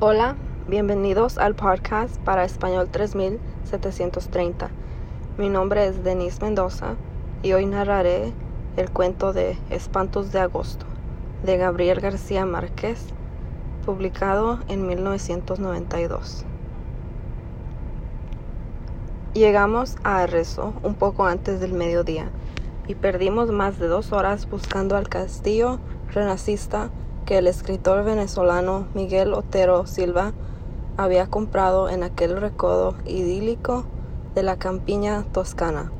Hola, bienvenidos al podcast para Español 3730. Mi nombre es Denise Mendoza y hoy narraré el cuento de Espantos de Agosto de Gabriel García Márquez, publicado en 1992. Llegamos a Arrezo un poco antes del mediodía y perdimos más de dos horas buscando al castillo renacista que el escritor venezolano Miguel Otero Silva había comprado en aquel recodo idílico de la campiña toscana.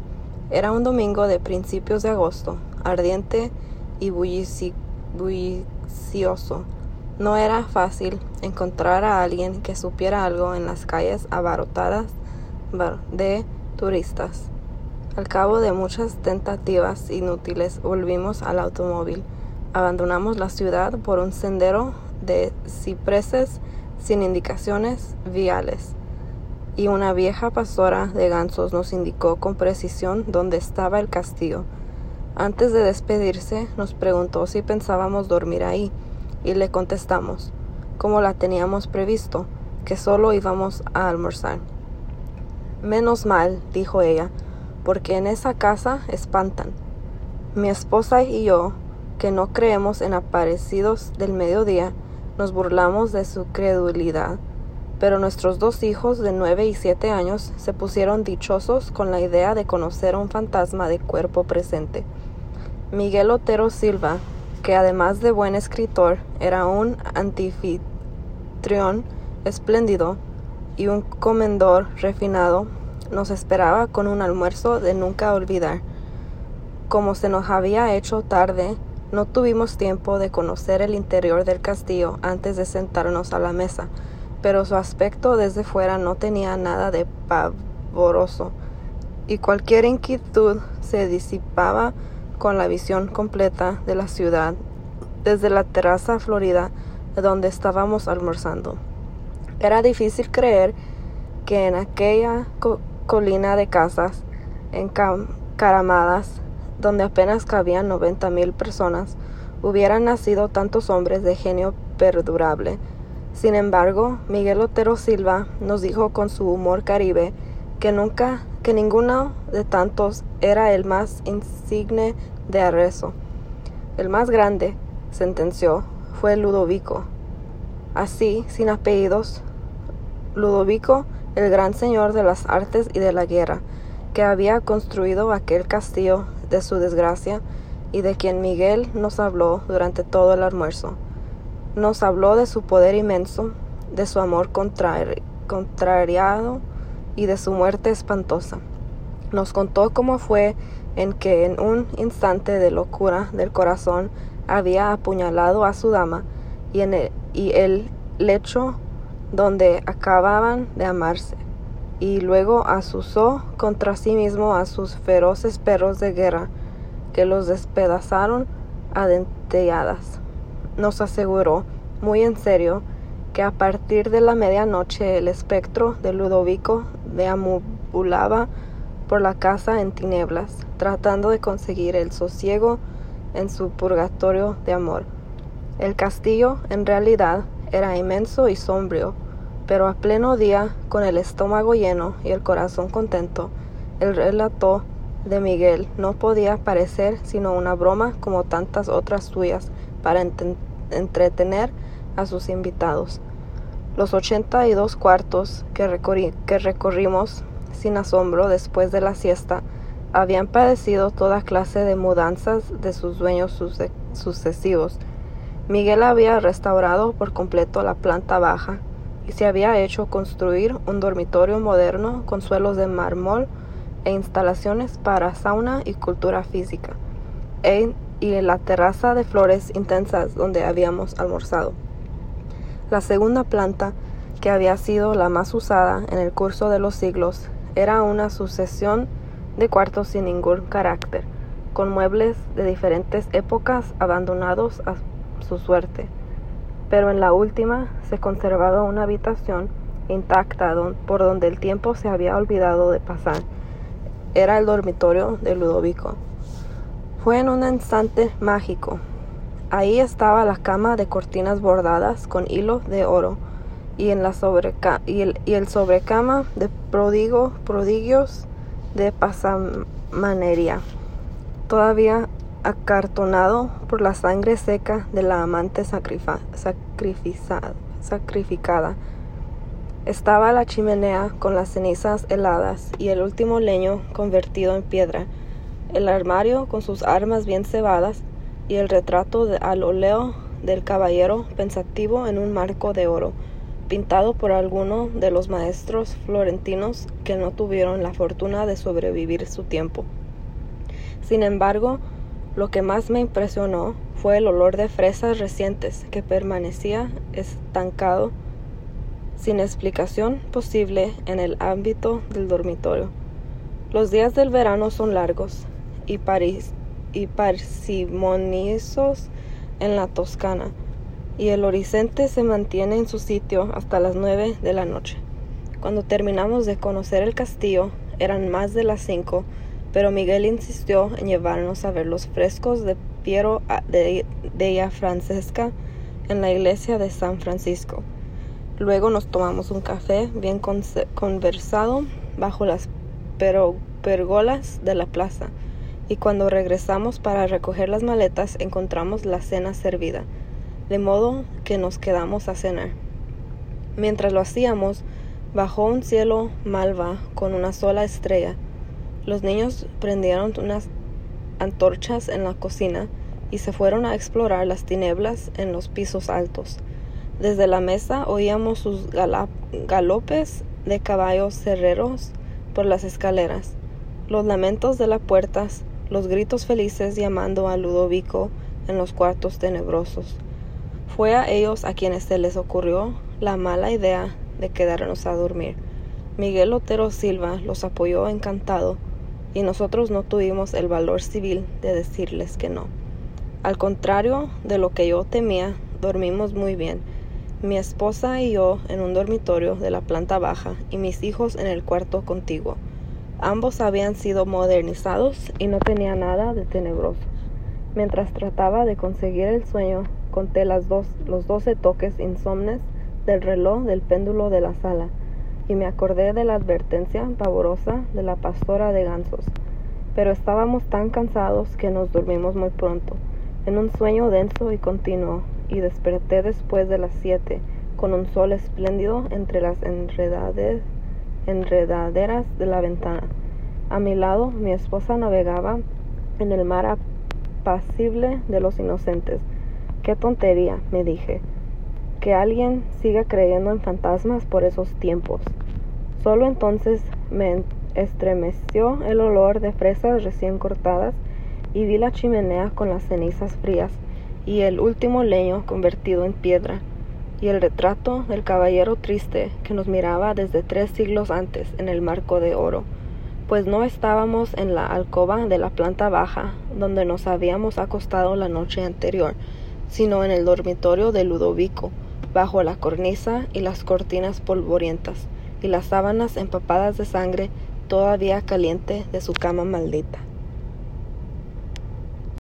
Era un domingo de principios de agosto, ardiente y bullicioso. No era fácil encontrar a alguien que supiera algo en las calles abarrotadas de turistas. Al cabo de muchas tentativas inútiles volvimos al automóvil abandonamos la ciudad por un sendero de cipreses sin indicaciones viales, y una vieja pastora de gansos nos indicó con precisión dónde estaba el castillo. Antes de despedirse, nos preguntó si pensábamos dormir ahí, y le contestamos, como la teníamos previsto, que solo íbamos a almorzar. Menos mal, dijo ella, porque en esa casa espantan. Mi esposa y yo que no creemos en aparecidos del mediodía, nos burlamos de su credulidad, pero nuestros dos hijos de nueve y siete años se pusieron dichosos con la idea de conocer un fantasma de cuerpo presente. Miguel Otero Silva, que además de buen escritor, era un anfitrión espléndido y un comendor refinado, nos esperaba con un almuerzo de nunca olvidar. Como se nos había hecho tarde, no tuvimos tiempo de conocer el interior del castillo antes de sentarnos a la mesa, pero su aspecto desde fuera no tenía nada de pavoroso, y cualquier inquietud se disipaba con la visión completa de la ciudad desde la terraza florida donde estábamos almorzando. Era difícil creer que en aquella colina de casas encaramadas donde apenas cabían noventa mil personas, hubieran nacido tantos hombres de genio perdurable. Sin embargo, Miguel Otero Silva nos dijo con su humor caribe que nunca, que ninguno de tantos era el más insigne de Arrezo. El más grande, sentenció, fue Ludovico. Así, sin apellidos, Ludovico, el gran señor de las artes y de la guerra, que había construido aquel castillo de su desgracia y de quien Miguel nos habló durante todo el almuerzo. Nos habló de su poder inmenso, de su amor contrariado y de su muerte espantosa. Nos contó cómo fue en que en un instante de locura del corazón había apuñalado a su dama y en el, y el lecho donde acababan de amarse y luego asusó contra sí mismo a sus feroces perros de guerra, que los despedazaron a dentelladas. Nos aseguró, muy en serio, que a partir de la medianoche el espectro de Ludovico deambulaba por la casa en tinieblas, tratando de conseguir el sosiego en su purgatorio de amor. El castillo, en realidad, era inmenso y sombrío, pero a pleno día, con el estómago lleno y el corazón contento, el relato de Miguel no podía parecer sino una broma como tantas otras suyas para entretener a sus invitados. Los ochenta y dos cuartos que, que recorrimos sin asombro después de la siesta habían padecido toda clase de mudanzas de sus dueños sucesivos. Miguel había restaurado por completo la planta baja y se había hecho construir un dormitorio moderno con suelos de mármol e instalaciones para sauna y cultura física, e, y la terraza de flores intensas donde habíamos almorzado. La segunda planta, que había sido la más usada en el curso de los siglos, era una sucesión de cuartos sin ningún carácter, con muebles de diferentes épocas abandonados a su suerte pero en la última se conservaba una habitación intacta por donde el tiempo se había olvidado de pasar. Era el dormitorio de Ludovico. Fue en un instante mágico. Ahí estaba la cama de cortinas bordadas con hilo de oro, y, la el sobrecama de prodigo, prodigios de pasamanería, todavía acartonado por la sangre seca de la amante sacrificada. Estaba la chimenea con las cenizas heladas y el último leño convertido en piedra, el armario con sus armas bien cebadas y el retrato al óleo del caballero pensativo en un marco de oro, pintado por alguno de los maestros florentinos que no tuvieron la fortuna de sobrevivir su tiempo. Sin embargo, lo que más me impresionó fue el olor de fresas recientes que permanecía estancado sin explicación posible en el ámbito del dormitorio. Los días del verano son largos y, y parsimoniosos en la Toscana, y el horizonte se mantiene en su sitio hasta las nueve de la noche. Cuando terminamos de conocer el castillo, eran más de las cinco, pero Miguel insistió en llevarnos a ver los frescos de Piero de, de Francesca en la iglesia de San Francisco. Luego nos tomamos un café bien conversado bajo las pergolas de la plaza y cuando regresamos para recoger las maletas encontramos la cena servida, de modo que nos quedamos a cenar. Mientras lo hacíamos, bajó un cielo malva con una sola estrella. Los niños prendieron unas antorchas en la cocina y se fueron a explorar las tinieblas en los pisos altos. Desde la mesa oíamos sus galopes de caballos cerreros por las escaleras, los lamentos de las puertas, los gritos felices llamando a Ludovico en los cuartos tenebrosos. Fue a ellos a quienes se les ocurrió la mala idea de quedarnos a dormir. Miguel Otero Silva los apoyó encantado y nosotros no tuvimos el valor civil de decirles que no. Al contrario de lo que yo temía, dormimos muy bien mi esposa y yo en un dormitorio de la planta baja y mis hijos en el cuarto contiguo. Ambos habían sido modernizados y no tenía nada de tenebroso. Mientras trataba de conseguir el sueño, conté las dos, los doce toques insomnes del reloj del péndulo de la sala y me acordé de la advertencia pavorosa de la pastora de gansos. Pero estábamos tan cansados que nos dormimos muy pronto, en un sueño denso y continuo, y desperté después de las siete, con un sol espléndido entre las enredaderas de la ventana. A mi lado, mi esposa navegaba en el mar apacible de los inocentes. Qué tontería, me dije, que alguien siga creyendo en fantasmas por esos tiempos. Solo entonces me estremeció el olor de fresas recién cortadas y vi la chimenea con las cenizas frías y el último leño convertido en piedra, y el retrato del caballero triste que nos miraba desde tres siglos antes en el marco de oro, pues no estábamos en la alcoba de la planta baja donde nos habíamos acostado la noche anterior, sino en el dormitorio de Ludovico, bajo la cornisa y las cortinas polvorientas, y las sábanas empapadas de sangre todavía caliente de su cama maldita.